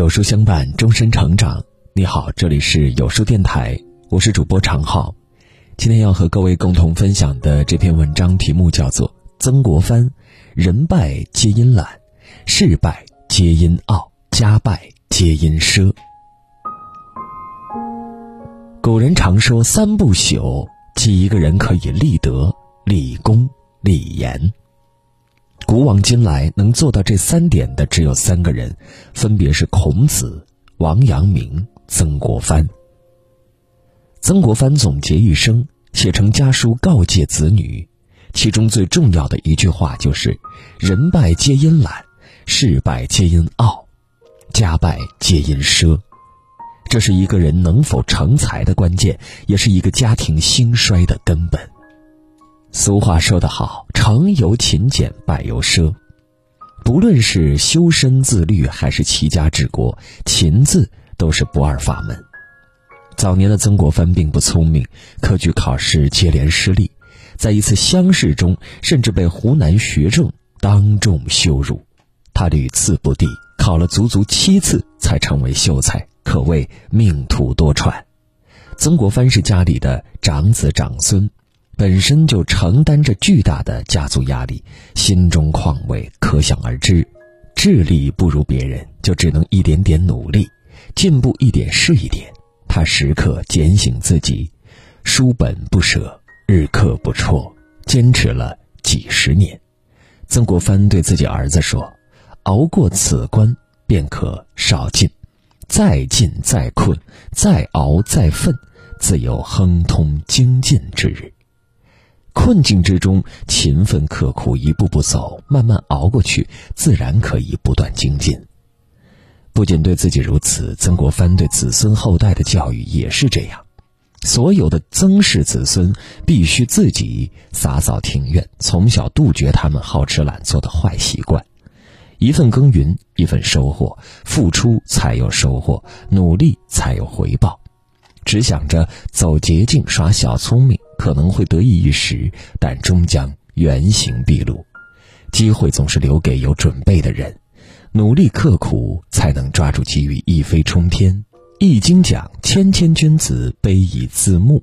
有书相伴，终身成长。你好，这里是有书电台，我是主播常浩。今天要和各位共同分享的这篇文章题目叫做《曾国藩：人败皆因懒，事败皆因傲，家败皆因奢》。古人常说“三不朽”，即一个人可以立德、立功、立言。古往今来，能做到这三点的只有三个人，分别是孔子、王阳明、曾国藩。曾国藩总结一生，写成家书告诫子女，其中最重要的一句话就是：“人败皆因懒，事败皆因傲，家败皆因奢。”这是一个人能否成才的关键，也是一个家庭兴衰的根本。俗话说得好，成由勤俭，败由奢。不论是修身自律，还是齐家治国，勤字都是不二法门。早年的曾国藩并不聪明，科举考试接连失利，在一次乡试中，甚至被湖南学政当众羞辱。他屡次不第，考了足足七次才成为秀才，可谓命途多舛。曾国藩是家里的长子长孙。本身就承担着巨大的家族压力，心中况味可想而知。智力不如别人，就只能一点点努力，进步一点是一点。他时刻警醒自己，书本不舍，日课不辍，坚持了几十年。曾国藩对自己儿子说：“熬过此关，便可少进；再进再困，再熬再奋，自有亨通精进之日。”困境之中，勤奋刻苦，一步步走，慢慢熬过去，自然可以不断精进。不仅对自己如此，曾国藩对子孙后代的教育也是这样。所有的曾氏子孙必须自己洒扫庭院，从小杜绝他们好吃懒做的坏习惯。一份耕耘一份收获，付出才有收获，努力才有回报。只想着走捷径、耍小聪明。可能会得意一时，但终将原形毕露。机会总是留给有准备的人，努力刻苦才能抓住机遇，一飞冲天。易经讲：“谦谦君子，卑以自牧。”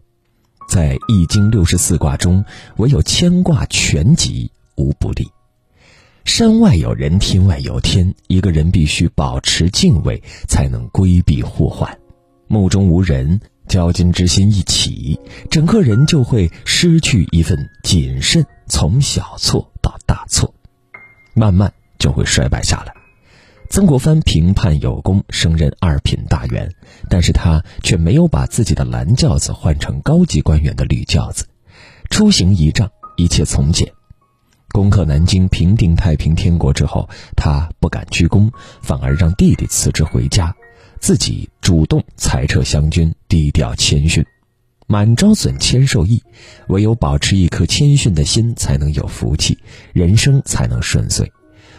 在易经六十四卦中，唯有谦卦全吉，无不利。山外有人，天外有天。一个人必须保持敬畏，才能规避祸患。目中无人。骄矜之心一起，整个人就会失去一份谨慎，从小错到大错，慢慢就会衰败下来。曾国藩平叛有功，升任二品大员，但是他却没有把自己的蓝轿子换成高级官员的绿轿子，出行仪仗一切从简。攻克南京，平定太平天国之后，他不敢居功，反而让弟弟辞职回家。自己主动裁撤湘军，低调谦逊，满招损，谦受益。唯有保持一颗谦逊的心，才能有福气，人生才能顺遂；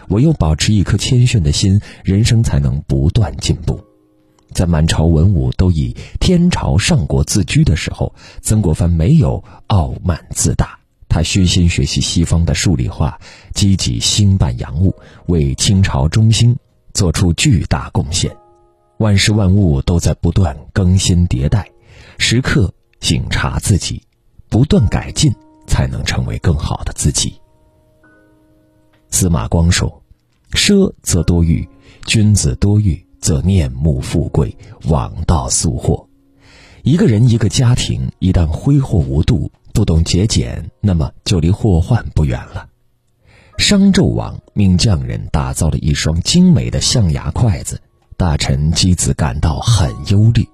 唯有保持一颗谦逊的心，人生才能不断进步。在满朝文武都以天朝上国自居的时候，曾国藩没有傲慢自大，他虚心学习西方的数理化，积极兴办洋务，为清朝中兴做出巨大贡献。万事万物都在不断更新迭代，时刻警察自己，不断改进，才能成为更好的自己。司马光说：“奢则多欲，君子多欲则念慕富贵，枉道速祸。”一个人一个家庭一旦挥霍无度，不懂节俭，那么就离祸患不远了。商纣王命匠人打造了一双精美的象牙筷子。大臣姬子感到很忧虑，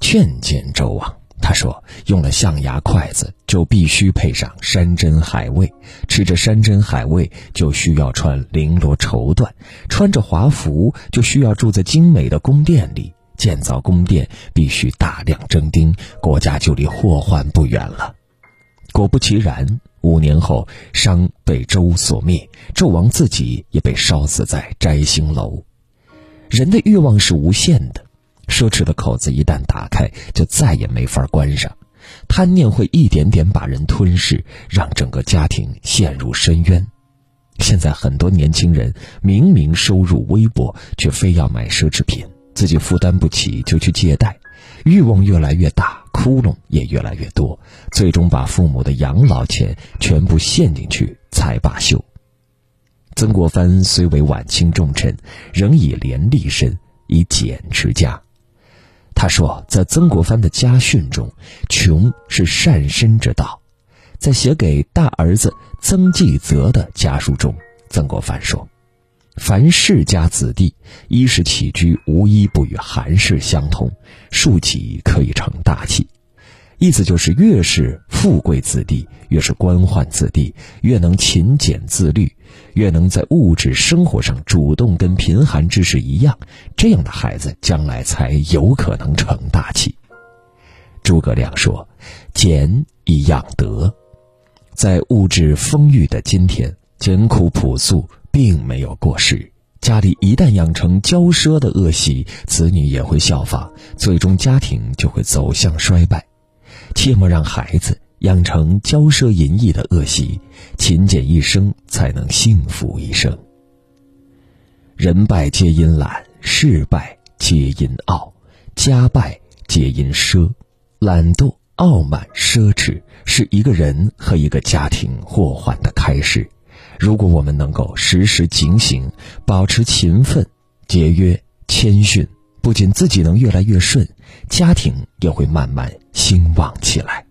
劝谏周王。他说：“用了象牙筷子，就必须配上山珍海味；吃着山珍海味，就需要穿绫罗绸缎；穿着华服，就需要住在精美的宫殿里。建造宫殿必须大量征丁，国家就离祸患不远了。”果不其然，五年后，商被周所灭，纣王自己也被烧死在摘星楼。人的欲望是无限的，奢侈的口子一旦打开，就再也没法关上。贪念会一点点把人吞噬，让整个家庭陷入深渊。现在很多年轻人明明收入微薄，却非要买奢侈品，自己负担不起就去借贷，欲望越来越大，窟窿也越来越多，最终把父母的养老钱全部陷进去才罢休。曾国藩虽为晚清重臣，仍以廉立身，以俭持家。他说，在曾国藩的家训中，穷是善身之道。在写给大儿子曾纪泽的家书中，曾国藩说：“凡世家子弟，衣食起居无一不与寒士相同，庶几可以成大器。”意思就是，越是富贵子弟，越是官宦子弟，越能勤俭自律，越能在物质生活上主动跟贫寒之士一样，这样的孩子将来才有可能成大器。诸葛亮说：“俭以养德。”在物质丰裕的今天，简朴朴素并没有过时。家里一旦养成骄奢的恶习，子女也会效仿，最终家庭就会走向衰败。切莫让孩子养成骄奢淫逸的恶习，勤俭一生才能幸福一生。人败皆因懒，事败皆因傲，家败皆因奢，懒惰、傲慢、奢侈是一个人和一个家庭祸患的开始。如果我们能够时时警醒，保持勤奋、节约、谦逊。不仅自己能越来越顺，家庭也会慢慢兴旺起来。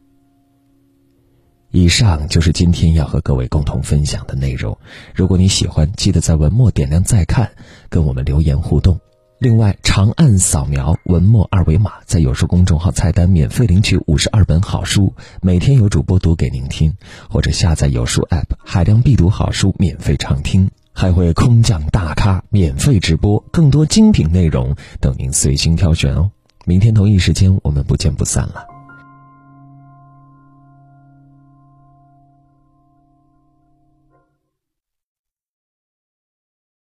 以上就是今天要和各位共同分享的内容。如果你喜欢，记得在文末点亮再看，跟我们留言互动。另外，长按扫描文末二维码，在有书公众号菜单免费领取五十二本好书，每天有主播读给您听，或者下载有书 App，海量必读好书免费畅听。还会空降大咖免费直播，更多精品内容等您随心挑选哦！明天同一时间，我们不见不散了。